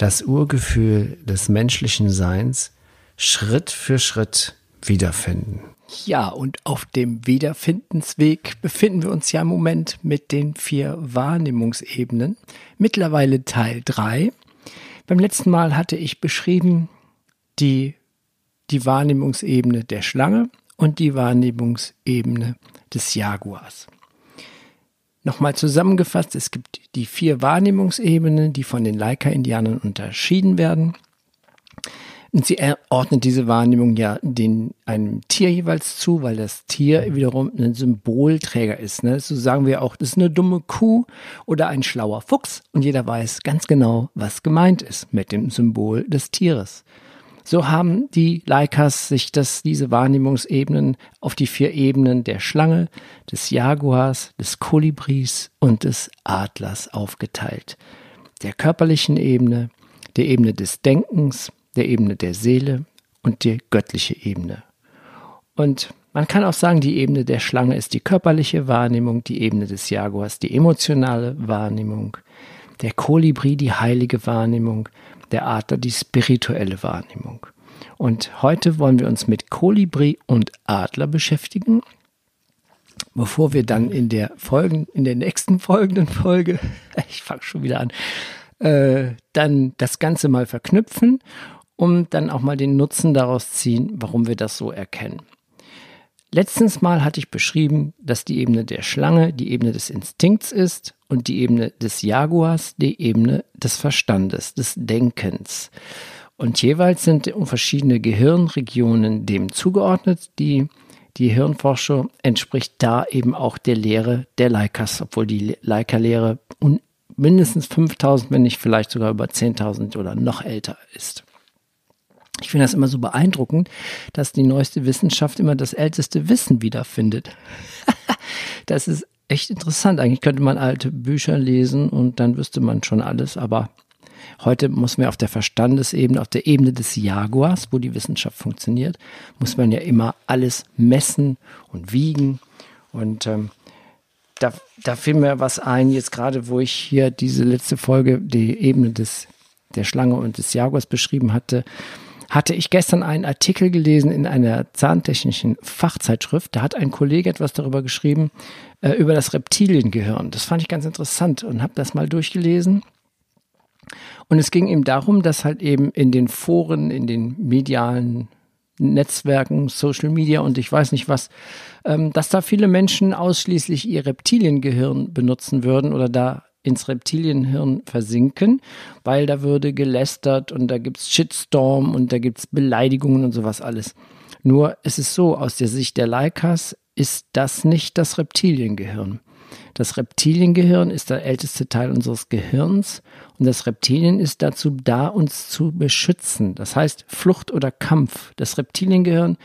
das Urgefühl des menschlichen Seins Schritt für Schritt wiederfinden. Ja, und auf dem Wiederfindensweg befinden wir uns ja im Moment mit den vier Wahrnehmungsebenen. Mittlerweile Teil 3. Beim letzten Mal hatte ich beschrieben die, die Wahrnehmungsebene der Schlange und die Wahrnehmungsebene des Jaguars. Nochmal zusammengefasst, es gibt die vier Wahrnehmungsebenen, die von den Laika-Indianern unterschieden werden. Und sie ordnet diese Wahrnehmung ja den, einem Tier jeweils zu, weil das Tier wiederum ein Symbolträger ist. Ne? So sagen wir auch, das ist eine dumme Kuh oder ein schlauer Fuchs und jeder weiß ganz genau, was gemeint ist mit dem Symbol des Tieres. So haben die Leikas sich das, diese Wahrnehmungsebenen auf die vier Ebenen der Schlange, des Jaguars, des Kolibris und des Adlers aufgeteilt. Der körperlichen Ebene, der Ebene des Denkens, der Ebene der Seele und die göttliche Ebene. Und man kann auch sagen, die Ebene der Schlange ist die körperliche Wahrnehmung, die Ebene des Jaguars die emotionale Wahrnehmung, der Kolibri die heilige Wahrnehmung, der Adler die spirituelle Wahrnehmung. Und heute wollen wir uns mit Kolibri und Adler beschäftigen, bevor wir dann in der Folgen, in der nächsten folgenden Folge, ich fange schon wieder an, äh, dann das Ganze mal verknüpfen, um dann auch mal den Nutzen daraus ziehen, warum wir das so erkennen. Letztens mal hatte ich beschrieben, dass die Ebene der Schlange die Ebene des Instinkts ist und die Ebene des Jaguars die Ebene des Verstandes, des Denkens. Und jeweils sind verschiedene Gehirnregionen dem zugeordnet. Die, die Hirnforschung entspricht da eben auch der Lehre der Leikas, obwohl die Leica-Lehre mindestens 5000, wenn nicht vielleicht sogar über 10.000 oder noch älter ist. Ich finde das immer so beeindruckend, dass die neueste Wissenschaft immer das älteste Wissen wiederfindet. das ist echt interessant. Eigentlich könnte man alte Bücher lesen und dann wüsste man schon alles, aber heute muss man auf der Verstandesebene, auf der Ebene des Jaguars, wo die Wissenschaft funktioniert, muss man ja immer alles messen und wiegen. Und ähm, da, da fiel mir was ein, jetzt gerade, wo ich hier diese letzte Folge, die Ebene des, der Schlange und des Jaguars beschrieben hatte hatte ich gestern einen Artikel gelesen in einer zahntechnischen Fachzeitschrift. Da hat ein Kollege etwas darüber geschrieben, äh, über das Reptiliengehirn. Das fand ich ganz interessant und habe das mal durchgelesen. Und es ging ihm darum, dass halt eben in den Foren, in den medialen Netzwerken, Social Media und ich weiß nicht was, ähm, dass da viele Menschen ausschließlich ihr Reptiliengehirn benutzen würden oder da ins Reptilienhirn versinken, weil da würde gelästert und da gibt's Shitstorm und da gibt's Beleidigungen und sowas alles. Nur es ist so, aus der Sicht der Leikas ist das nicht das Reptiliengehirn. Das Reptiliengehirn ist der älteste Teil unseres Gehirns und das Reptilien ist dazu da, uns zu beschützen. Das heißt Flucht oder Kampf. Das Reptiliengehirn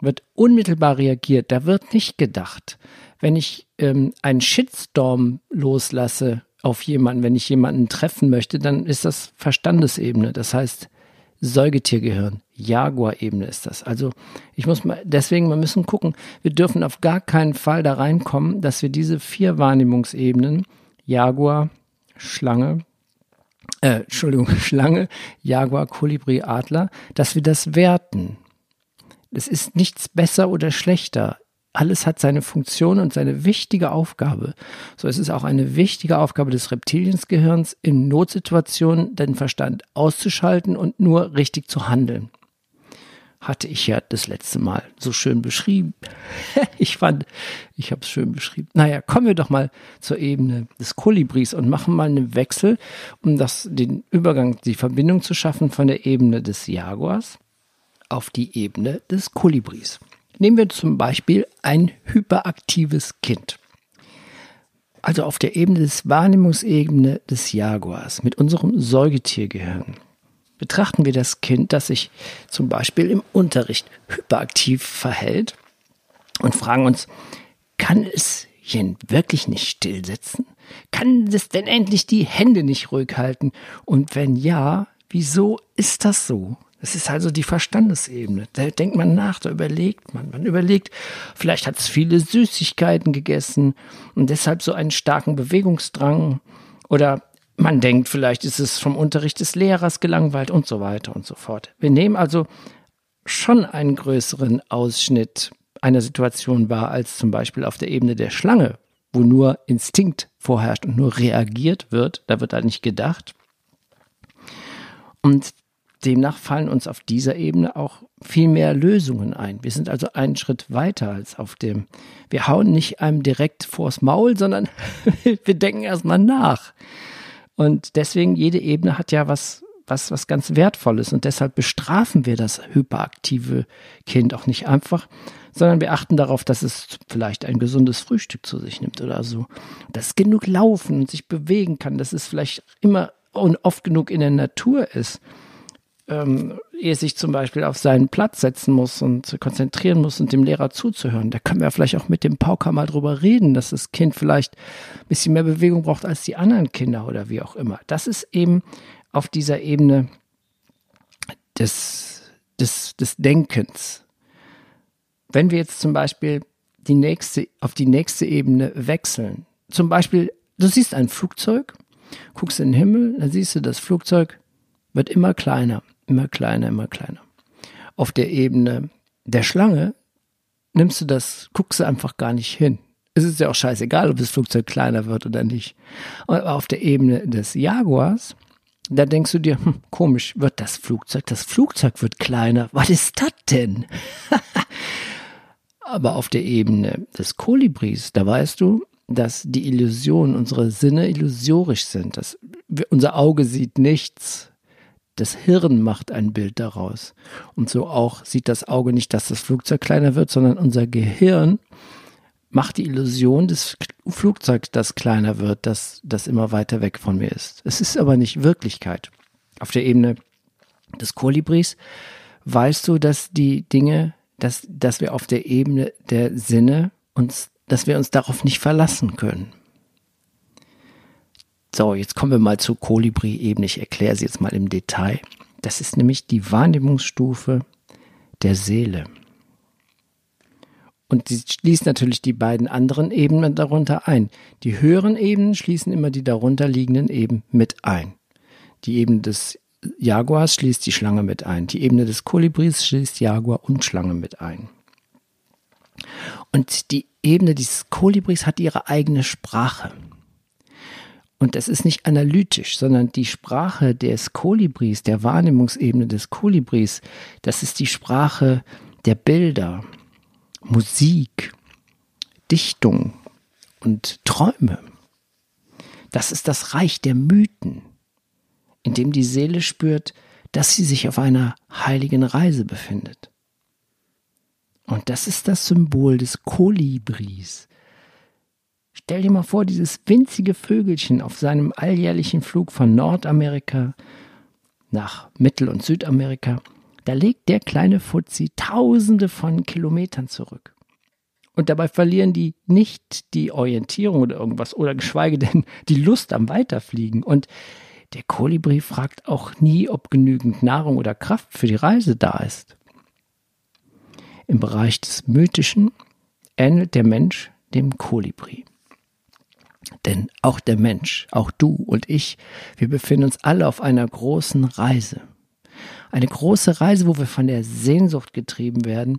wird unmittelbar reagiert. Da wird nicht gedacht. Wenn ich ähm, einen Shitstorm loslasse auf jemanden, wenn ich jemanden treffen möchte, dann ist das Verstandesebene. Das heißt, Säugetiergehirn, Jaguar-Ebene ist das. Also ich muss mal, deswegen, wir müssen gucken, wir dürfen auf gar keinen Fall da reinkommen, dass wir diese vier Wahrnehmungsebenen, Jaguar, Schlange, äh, Entschuldigung, Schlange, Jaguar, Kolibri, Adler, dass wir das werten. Es ist nichts besser oder schlechter alles hat seine Funktion und seine wichtige Aufgabe. So es ist auch eine wichtige Aufgabe des Reptiliensgehirns, in Notsituationen den Verstand auszuschalten und nur richtig zu handeln. Hatte ich ja das letzte Mal so schön beschrieben. ich fand, ich habe es schön beschrieben. Naja, kommen wir doch mal zur Ebene des Kolibris und machen mal einen Wechsel, um das, den Übergang, die Verbindung zu schaffen von der Ebene des Jaguars auf die Ebene des Kolibris. Nehmen wir zum Beispiel ein hyperaktives Kind. Also auf der Ebene des Wahrnehmungsebene des Jaguars mit unserem Säugetiergehirn betrachten wir das Kind, das sich zum Beispiel im Unterricht hyperaktiv verhält und fragen uns, kann es hier wirklich nicht still sitzen? Kann es denn endlich die Hände nicht ruhig halten? Und wenn ja, wieso ist das so? Das ist also die Verstandesebene. Da denkt man nach, da überlegt man. Man überlegt, vielleicht hat es viele Süßigkeiten gegessen und deshalb so einen starken Bewegungsdrang. Oder man denkt, vielleicht ist es vom Unterricht des Lehrers gelangweilt und so weiter und so fort. Wir nehmen also schon einen größeren Ausschnitt einer Situation wahr als zum Beispiel auf der Ebene der Schlange, wo nur Instinkt vorherrscht und nur reagiert wird. Da wird da nicht gedacht. Und demnach fallen uns auf dieser Ebene auch viel mehr Lösungen ein. Wir sind also einen Schritt weiter als auf dem. Wir hauen nicht einem direkt vors Maul, sondern wir denken erstmal nach. Und deswegen, jede Ebene hat ja was, was, was ganz Wertvolles. Und deshalb bestrafen wir das hyperaktive Kind auch nicht einfach, sondern wir achten darauf, dass es vielleicht ein gesundes Frühstück zu sich nimmt oder so. Dass es genug laufen und sich bewegen kann, dass es vielleicht immer und oft genug in der Natur ist. Ähm, ehe sich zum Beispiel auf seinen Platz setzen muss und konzentrieren muss und dem Lehrer zuzuhören. Da können wir vielleicht auch mit dem Pauker mal drüber reden, dass das Kind vielleicht ein bisschen mehr Bewegung braucht als die anderen Kinder oder wie auch immer. Das ist eben auf dieser Ebene des, des, des Denkens. Wenn wir jetzt zum Beispiel die nächste, auf die nächste Ebene wechseln, zum Beispiel, du siehst ein Flugzeug, guckst in den Himmel, dann siehst du, das Flugzeug wird immer kleiner. Immer kleiner, immer kleiner. Auf der Ebene der Schlange nimmst du das, guckst du einfach gar nicht hin. Es ist ja auch scheißegal, ob das Flugzeug kleiner wird oder nicht. Aber auf der Ebene des Jaguars, da denkst du dir, hm, komisch, wird das Flugzeug, das Flugzeug wird kleiner. Was ist das denn? Aber auf der Ebene des Kolibris, da weißt du, dass die Illusionen, unsere Sinne illusorisch sind. Dass unser Auge sieht nichts, das Hirn macht ein Bild daraus. Und so auch sieht das Auge nicht, dass das Flugzeug kleiner wird, sondern unser Gehirn macht die Illusion des Flugzeugs, das kleiner wird, das, das immer weiter weg von mir ist. Es ist aber nicht Wirklichkeit. Auf der Ebene des Kolibris weißt du, dass die Dinge, dass, dass wir auf der Ebene der Sinne uns, dass wir uns darauf nicht verlassen können. So, jetzt kommen wir mal zur Kolibri-Ebene. Ich erkläre sie jetzt mal im Detail. Das ist nämlich die Wahrnehmungsstufe der Seele. Und sie schließt natürlich die beiden anderen Ebenen darunter ein. Die höheren Ebenen schließen immer die darunter liegenden Ebenen mit ein. Die Ebene des Jaguars schließt die Schlange mit ein. Die Ebene des Kolibris schließt Jaguar und Schlange mit ein. Und die Ebene dieses Kolibris hat ihre eigene Sprache. Und das ist nicht analytisch, sondern die Sprache des Kolibris, der Wahrnehmungsebene des Kolibris, das ist die Sprache der Bilder, Musik, Dichtung und Träume. Das ist das Reich der Mythen, in dem die Seele spürt, dass sie sich auf einer heiligen Reise befindet. Und das ist das Symbol des Kolibris, Stell dir mal vor, dieses winzige Vögelchen auf seinem alljährlichen Flug von Nordamerika nach Mittel- und Südamerika, da legt der kleine Fuzzi tausende von Kilometern zurück. Und dabei verlieren die nicht die Orientierung oder irgendwas oder geschweige denn die Lust am Weiterfliegen. Und der Kolibri fragt auch nie, ob genügend Nahrung oder Kraft für die Reise da ist. Im Bereich des Mythischen ähnelt der Mensch dem Kolibri. Denn auch der Mensch, auch du und ich, wir befinden uns alle auf einer großen Reise. Eine große Reise, wo wir von der Sehnsucht getrieben werden,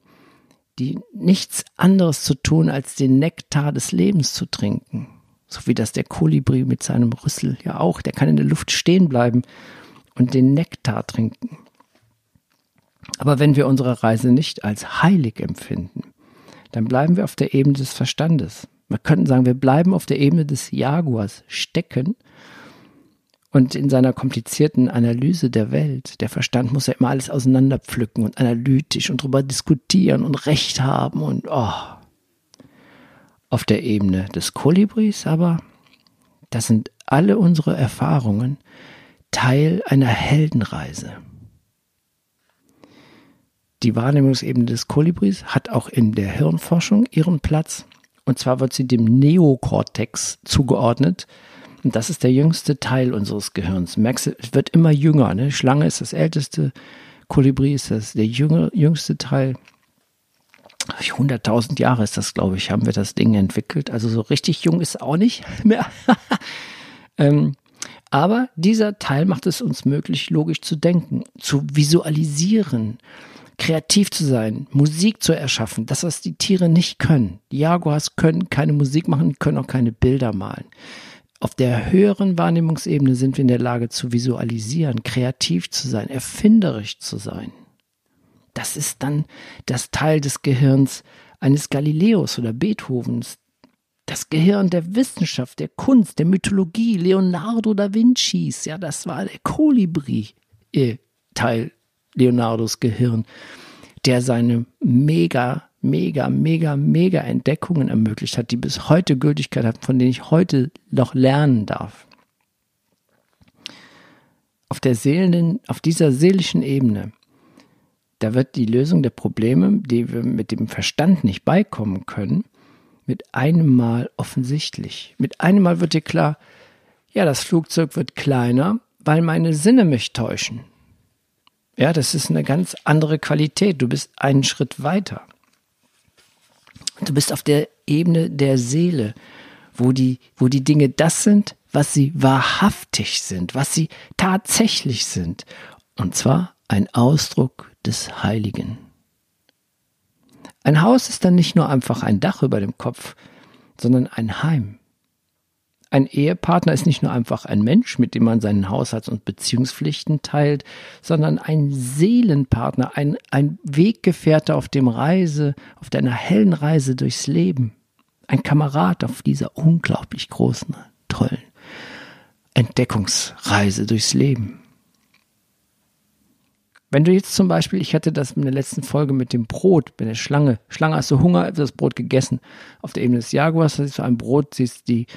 die nichts anderes zu tun, als den Nektar des Lebens zu trinken. So wie das der Kolibri mit seinem Rüssel ja auch, der kann in der Luft stehen bleiben und den Nektar trinken. Aber wenn wir unsere Reise nicht als heilig empfinden, dann bleiben wir auf der Ebene des Verstandes. Wir könnten sagen, wir bleiben auf der Ebene des Jaguars stecken und in seiner komplizierten Analyse der Welt, der Verstand muss ja immer alles auseinanderpflücken und analytisch und darüber diskutieren und Recht haben und oh. Auf der Ebene des Kolibris aber, das sind alle unsere Erfahrungen Teil einer Heldenreise. die Wahrnehmungsebene des Kolibris hat auch in der Hirnforschung ihren Platz. Und zwar wird sie dem Neokortex zugeordnet. Und das ist der jüngste Teil unseres Gehirns. Merkst du, es wird immer jünger. Ne? Schlange ist das älteste, Kolibri ist das der jüngere, jüngste Teil. 100.000 Jahre ist das, glaube ich, haben wir das Ding entwickelt. Also so richtig jung ist es auch nicht mehr. ähm, aber dieser Teil macht es uns möglich, logisch zu denken, zu visualisieren, kreativ zu sein, Musik zu erschaffen. Das, was die Tiere nicht können. Die Jaguars können keine Musik machen, können auch keine Bilder malen. Auf der höheren Wahrnehmungsebene sind wir in der Lage zu visualisieren, kreativ zu sein, erfinderisch zu sein. Das ist dann das Teil des Gehirns eines Galileos oder Beethovens. Das Gehirn der Wissenschaft, der Kunst, der Mythologie, Leonardo da Vincis. Ja, das war der Kolibri-Teil Leonardos Gehirn, der seine mega, mega, mega, mega Entdeckungen ermöglicht hat, die bis heute Gültigkeit haben, von denen ich heute noch lernen darf. Auf der seelenden, auf dieser seelischen Ebene da wird die Lösung der Probleme, die wir mit dem Verstand nicht beikommen können, mit einem Mal offensichtlich. Mit einem Mal wird dir klar, ja, das Flugzeug wird kleiner, weil meine Sinne mich täuschen. Ja, das ist eine ganz andere Qualität. Du bist einen Schritt weiter. Du bist auf der Ebene der Seele, wo die, wo die Dinge das sind, was sie wahrhaftig sind, was sie tatsächlich sind. Und zwar ein Ausdruck des Heiligen. Ein Haus ist dann nicht nur einfach ein Dach über dem Kopf, sondern ein Heim. Ein Ehepartner ist nicht nur einfach ein Mensch, mit dem man seinen Haushalts- und Beziehungspflichten teilt, sondern ein Seelenpartner, ein, ein Weggefährte auf dem Reise, auf deiner hellen Reise durchs Leben. Ein Kamerad auf dieser unglaublich großen, tollen Entdeckungsreise durchs Leben. Wenn du jetzt zum Beispiel, ich hatte das in der letzten Folge mit dem Brot, mit der Schlange. Schlange hast du Hunger, das Brot gegessen. Auf der Ebene des Jaguars siehst du ein Brot, siehst die,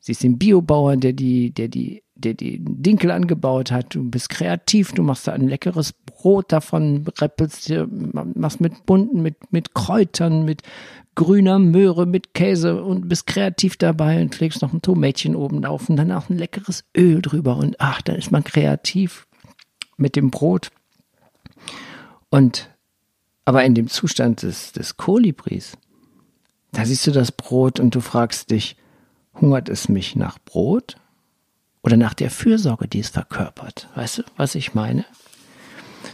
siehst den Biobauern, der die, der die, der die Dinkel angebaut hat. Du bist kreativ, du machst da ein leckeres Brot davon, rappelst, machst mit bunten, mit, mit Kräutern, mit grüner Möhre, mit Käse und bist kreativ dabei und legst noch ein Tomätchen oben drauf und dann auch ein leckeres Öl drüber und ach, da ist man kreativ mit dem Brot. Und aber in dem Zustand des, des Kolibris, da siehst du das Brot und du fragst dich, hungert es mich nach Brot oder nach der Fürsorge, die es verkörpert? Weißt du, was ich meine?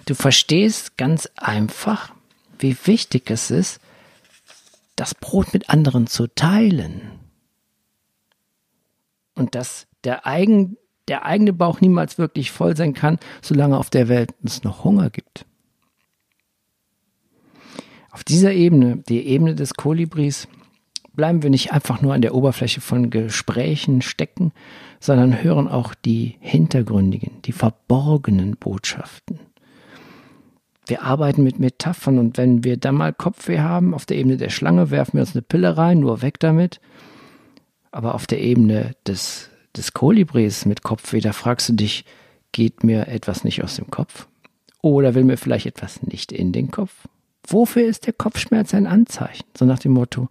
Du verstehst ganz einfach, wie wichtig es ist, das Brot mit anderen zu teilen. Und dass der, eigen, der eigene Bauch niemals wirklich voll sein kann, solange auf der Welt es noch Hunger gibt. Auf dieser Ebene, die Ebene des Kolibris, bleiben wir nicht einfach nur an der Oberfläche von Gesprächen stecken, sondern hören auch die hintergründigen, die verborgenen Botschaften. Wir arbeiten mit Metaphern und wenn wir dann mal Kopfweh haben, auf der Ebene der Schlange werfen wir uns eine Pille rein, nur weg damit. Aber auf der Ebene des, des Kolibris mit Kopfweh, da fragst du dich, geht mir etwas nicht aus dem Kopf? Oder will mir vielleicht etwas nicht in den Kopf? Wofür ist der Kopfschmerz ein Anzeichen? So nach dem Motto,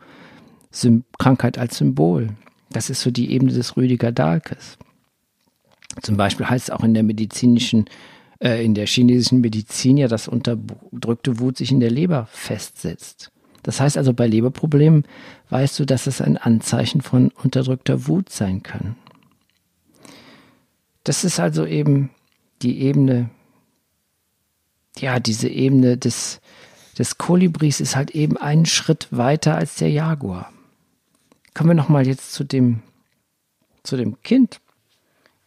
Sym Krankheit als Symbol. Das ist so die Ebene des Rüdiger Dahlkes. Zum Beispiel heißt es auch in der medizinischen, äh, in der chinesischen Medizin ja, dass unterdrückte Wut sich in der Leber festsetzt. Das heißt also, bei Leberproblemen weißt du, dass es ein Anzeichen von unterdrückter Wut sein kann. Das ist also eben die Ebene, ja, diese Ebene des, des Kolibris ist halt eben einen Schritt weiter als der Jaguar. Kommen wir nochmal jetzt zu dem, zu dem Kind.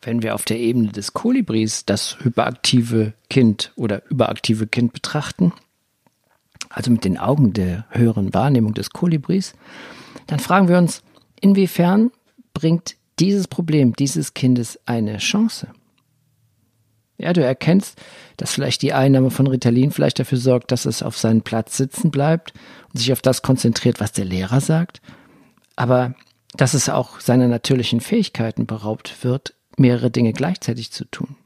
Wenn wir auf der Ebene des Kolibris das hyperaktive Kind oder überaktive Kind betrachten, also mit den Augen der höheren Wahrnehmung des Kolibris, dann fragen wir uns, inwiefern bringt dieses Problem dieses Kindes eine Chance? Ja, du erkennst, dass vielleicht die Einnahme von Ritalin vielleicht dafür sorgt, dass es auf seinen Platz sitzen bleibt und sich auf das konzentriert, was der Lehrer sagt. Aber dass es auch seiner natürlichen Fähigkeiten beraubt wird, mehrere Dinge gleichzeitig zu tun.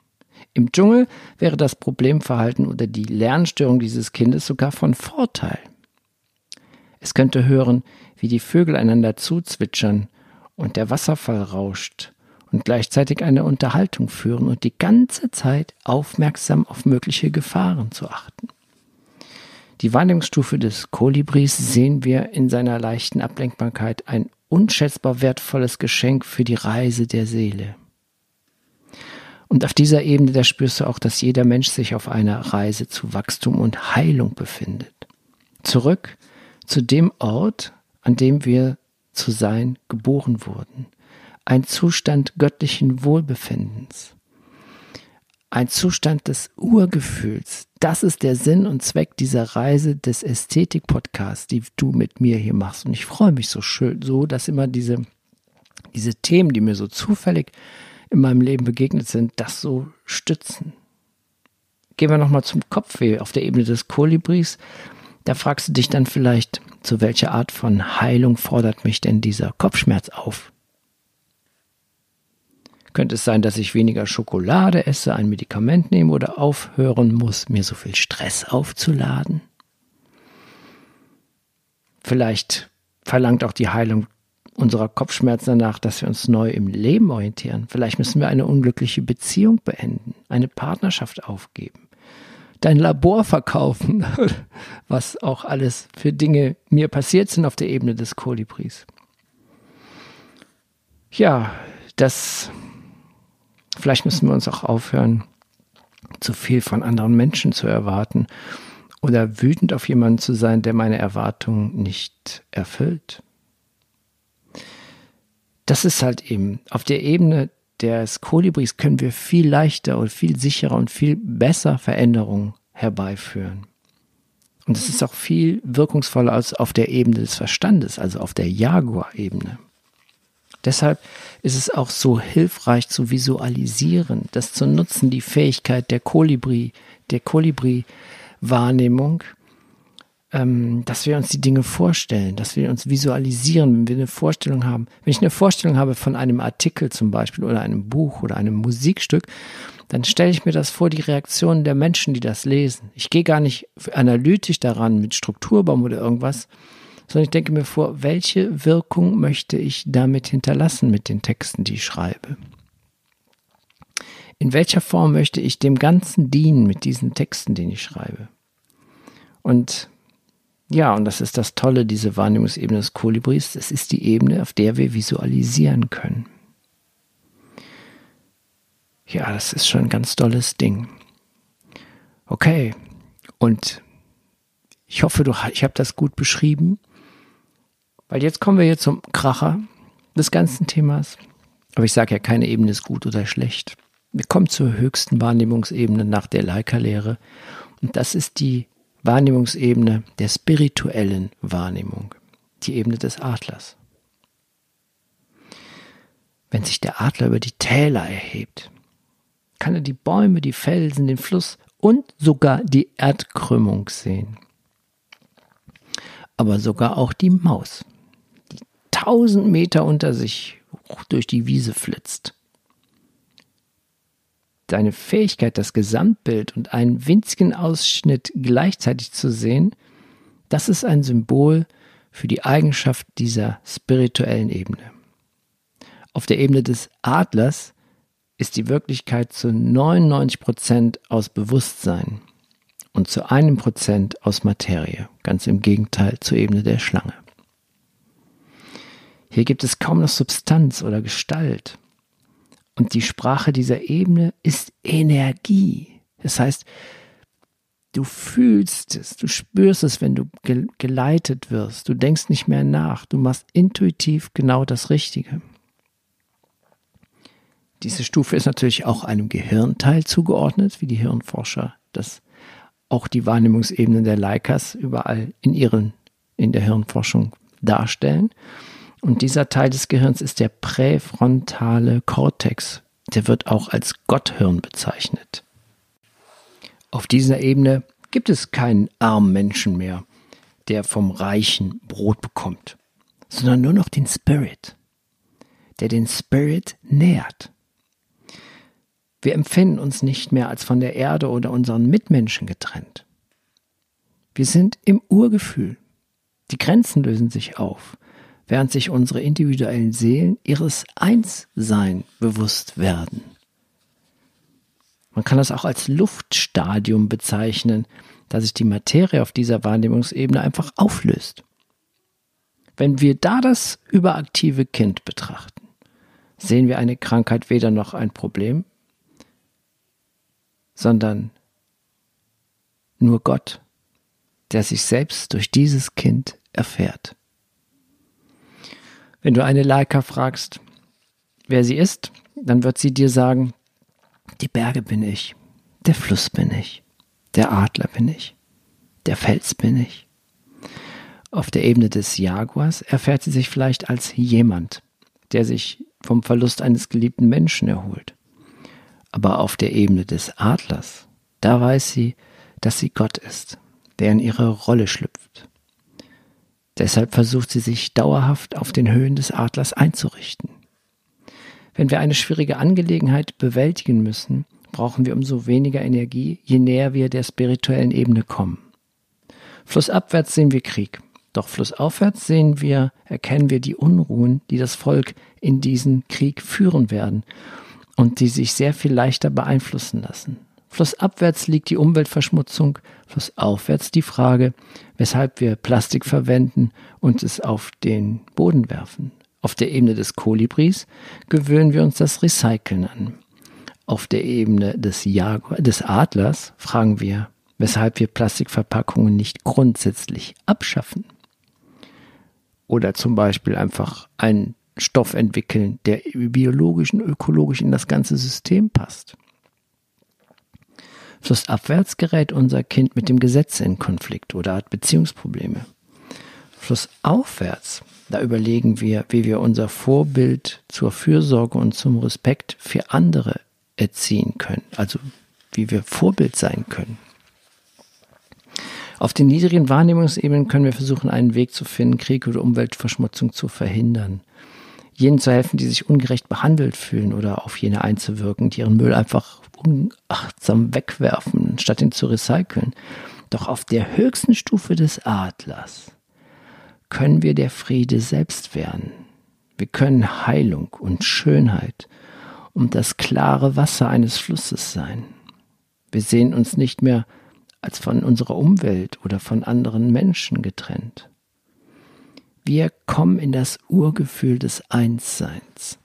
Im Dschungel wäre das Problemverhalten oder die Lernstörung dieses Kindes sogar von Vorteil. Es könnte hören, wie die Vögel einander zuzwitschern und der Wasserfall rauscht und gleichzeitig eine Unterhaltung führen und die ganze Zeit aufmerksam auf mögliche Gefahren zu achten. Die Wahrnehmungsstufe des Kolibris sehen wir in seiner leichten Ablenkbarkeit ein unschätzbar wertvolles Geschenk für die Reise der Seele. Und auf dieser Ebene, da spürst du auch, dass jeder Mensch sich auf einer Reise zu Wachstum und Heilung befindet. Zurück zu dem Ort, an dem wir zu sein geboren wurden. Ein Zustand göttlichen Wohlbefindens. Ein Zustand des Urgefühls. Das ist der Sinn und Zweck dieser Reise des Ästhetik-Podcasts, die du mit mir hier machst. Und ich freue mich so schön, so, dass immer diese, diese Themen, die mir so zufällig in meinem Leben begegnet sind, das so stützen. Gehen wir nochmal zum Kopfweh auf der Ebene des Kolibris. Da fragst du dich dann vielleicht, zu welcher Art von Heilung fordert mich denn dieser Kopfschmerz auf? Könnte es sein, dass ich weniger Schokolade esse, ein Medikament nehme oder aufhören muss, mir so viel Stress aufzuladen? Vielleicht verlangt auch die Heilung unserer Kopfschmerzen danach, dass wir uns neu im Leben orientieren. Vielleicht müssen wir eine unglückliche Beziehung beenden, eine Partnerschaft aufgeben, dein Labor verkaufen, was auch alles für Dinge mir passiert sind auf der Ebene des Kolibris. Ja, das, vielleicht müssen wir uns auch aufhören, zu viel von anderen Menschen zu erwarten oder wütend auf jemanden zu sein, der meine Erwartungen nicht erfüllt das ist halt eben auf der Ebene des Kolibris können wir viel leichter und viel sicherer und viel besser Veränderungen herbeiführen. Und es ist auch viel wirkungsvoller als auf der Ebene des Verstandes, also auf der Jaguar-Ebene. Deshalb ist es auch so hilfreich zu visualisieren, das zu nutzen, die Fähigkeit der Kolibri, der Kolibri-Wahrnehmung, ähm, dass wir uns die Dinge vorstellen, dass wir uns visualisieren, wenn wir eine Vorstellung haben. Wenn ich eine Vorstellung habe von einem Artikel zum Beispiel oder einem Buch oder einem Musikstück, dann stelle ich mir das vor, die Reaktionen der Menschen, die das lesen. Ich gehe gar nicht analytisch daran mit Strukturbaum oder irgendwas, sondern ich denke mir vor, welche Wirkung möchte ich damit hinterlassen mit den Texten, die ich schreibe. In welcher Form möchte ich dem Ganzen dienen mit diesen Texten, den ich schreibe? Und ja, und das ist das Tolle, diese Wahrnehmungsebene des Kolibris. Es ist die Ebene, auf der wir visualisieren können. Ja, das ist schon ein ganz tolles Ding. Okay, und ich hoffe, du, ich habe das gut beschrieben, weil jetzt kommen wir hier zum Kracher des ganzen Themas. Aber ich sage ja, keine Ebene ist gut oder schlecht. Wir kommen zur höchsten Wahrnehmungsebene nach der Leica-Lehre und das ist die Wahrnehmungsebene der spirituellen Wahrnehmung, die Ebene des Adlers. Wenn sich der Adler über die Täler erhebt, kann er die Bäume, die Felsen, den Fluss und sogar die Erdkrümmung sehen. Aber sogar auch die Maus, die tausend Meter unter sich durch die Wiese flitzt deine Fähigkeit, das Gesamtbild und einen winzigen Ausschnitt gleichzeitig zu sehen, das ist ein Symbol für die Eigenschaft dieser spirituellen Ebene. Auf der Ebene des Adlers ist die Wirklichkeit zu 99 Prozent aus Bewusstsein und zu einem Prozent aus Materie, ganz im Gegenteil zur Ebene der Schlange. Hier gibt es kaum noch Substanz oder Gestalt. Und die Sprache dieser Ebene ist Energie. Das heißt, du fühlst es, du spürst es, wenn du geleitet wirst. Du denkst nicht mehr nach. Du machst intuitiv genau das Richtige. Diese Stufe ist natürlich auch einem Gehirnteil zugeordnet, wie die Hirnforscher das auch die Wahrnehmungsebenen der Leicas überall in ihren, in der Hirnforschung darstellen. Und dieser Teil des Gehirns ist der präfrontale Kortex. Der wird auch als Gotthirn bezeichnet. Auf dieser Ebene gibt es keinen armen Menschen mehr, der vom Reichen Brot bekommt, sondern nur noch den Spirit, der den Spirit nährt. Wir empfinden uns nicht mehr als von der Erde oder unseren Mitmenschen getrennt. Wir sind im Urgefühl. Die Grenzen lösen sich auf, während sich unsere individuellen Seelen ihres Einssein bewusst werden. Man kann das auch als Luftstadium bezeichnen, da sich die Materie auf dieser Wahrnehmungsebene einfach auflöst. Wenn wir da das überaktive Kind betrachten, sehen wir eine Krankheit weder noch ein Problem, sondern nur Gott, der sich selbst durch dieses Kind erfährt. Wenn du eine Leica fragst, wer sie ist, dann wird sie dir sagen, die Berge bin ich, der Fluss bin ich, der Adler bin ich, der Fels bin ich. Auf der Ebene des Jaguars erfährt sie sich vielleicht als jemand, der sich vom Verlust eines geliebten Menschen erholt. Aber auf der Ebene des Adlers, da weiß sie, dass sie Gott ist, der in ihre Rolle schlüpft. Deshalb versucht sie sich dauerhaft auf den Höhen des Adlers einzurichten. Wenn wir eine schwierige Angelegenheit bewältigen müssen, brauchen wir umso weniger Energie, je näher wir der spirituellen Ebene kommen. Flussabwärts sehen wir Krieg, doch flussaufwärts sehen wir, erkennen wir die Unruhen, die das Volk in diesen Krieg führen werden und die sich sehr viel leichter beeinflussen lassen. Flussabwärts liegt die Umweltverschmutzung, flussaufwärts die Frage, weshalb wir Plastik verwenden und es auf den Boden werfen. Auf der Ebene des Kolibris gewöhnen wir uns das Recyceln an. Auf der Ebene des, Jaguar, des Adlers fragen wir, weshalb wir Plastikverpackungen nicht grundsätzlich abschaffen. Oder zum Beispiel einfach einen Stoff entwickeln, der biologisch und ökologisch in das ganze System passt. Flussabwärts gerät unser Kind mit dem Gesetz in Konflikt oder hat Beziehungsprobleme. Flussaufwärts, da überlegen wir, wie wir unser Vorbild zur Fürsorge und zum Respekt für andere erziehen können, also wie wir Vorbild sein können. Auf den niedrigen Wahrnehmungsebenen können wir versuchen, einen Weg zu finden, Krieg oder Umweltverschmutzung zu verhindern. Jenen zu helfen, die sich ungerecht behandelt fühlen oder auf jene einzuwirken, die ihren Müll einfach unachtsam wegwerfen, statt ihn zu recyceln. Doch auf der höchsten Stufe des Adlers können wir der Friede selbst werden. Wir können Heilung und Schönheit und das klare Wasser eines Flusses sein. Wir sehen uns nicht mehr als von unserer Umwelt oder von anderen Menschen getrennt. Wir kommen in das Urgefühl des Einsseins,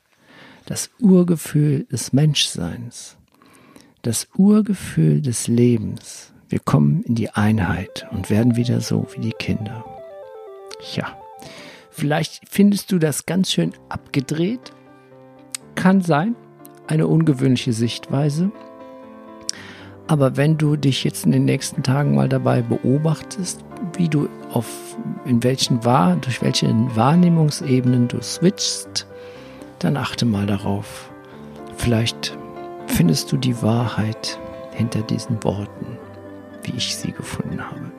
das Urgefühl des Menschseins, das Urgefühl des Lebens. Wir kommen in die Einheit und werden wieder so wie die Kinder. Ja, vielleicht findest du das ganz schön abgedreht. Kann sein, eine ungewöhnliche Sichtweise. Aber wenn du dich jetzt in den nächsten Tagen mal dabei beobachtest, wie du auf, in welchen Wahr, durch welche Wahrnehmungsebenen du switchst, dann achte mal darauf. Vielleicht findest du die Wahrheit hinter diesen Worten, wie ich sie gefunden habe.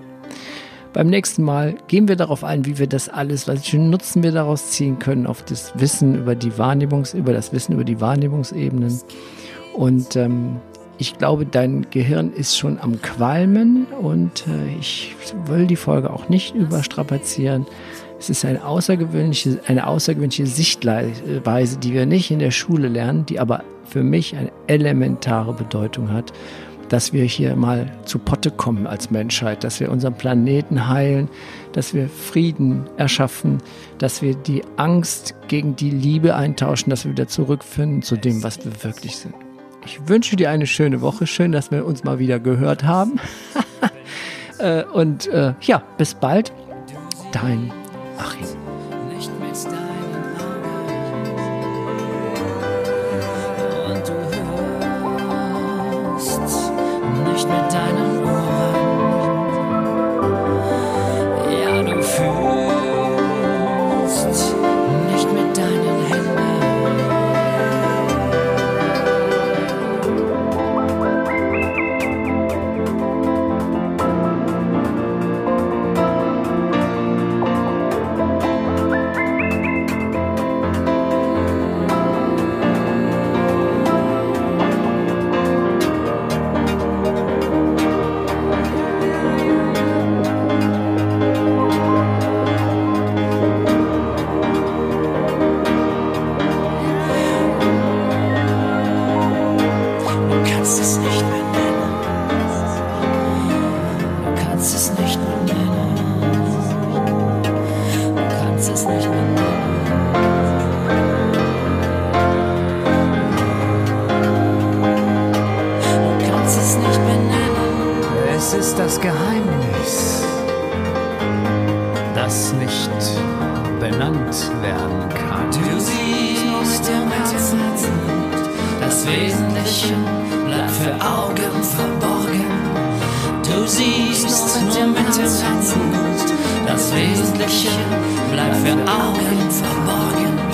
Beim nächsten Mal gehen wir darauf ein, wie wir das alles, welchen Nutzen wir daraus ziehen können, auf das Wissen über die Wahrnehmungs, über das Wissen über die Wahrnehmungsebenen. Und ähm, ich glaube, dein Gehirn ist schon am Qualmen und äh, ich will die Folge auch nicht überstrapazieren. Es ist eine außergewöhnliche, eine außergewöhnliche Sichtweise, die wir nicht in der Schule lernen, die aber für mich eine elementare Bedeutung hat, dass wir hier mal zu Potte kommen als Menschheit, dass wir unseren Planeten heilen, dass wir Frieden erschaffen, dass wir die Angst gegen die Liebe eintauschen, dass wir wieder zurückfinden zu dem, was wir wirklich sind. Ich wünsche dir eine schöne Woche. Schön, dass wir uns mal wieder gehört haben. Äh, und äh, ja, bis bald. Dein Achim. Das nicht benannt werden kann. Du siehst im Herzen, das Wesentliche bleibt für Augen verborgen. Du siehst nur mit dem Herzen, das Wesentliche bleibt für Augen verborgen,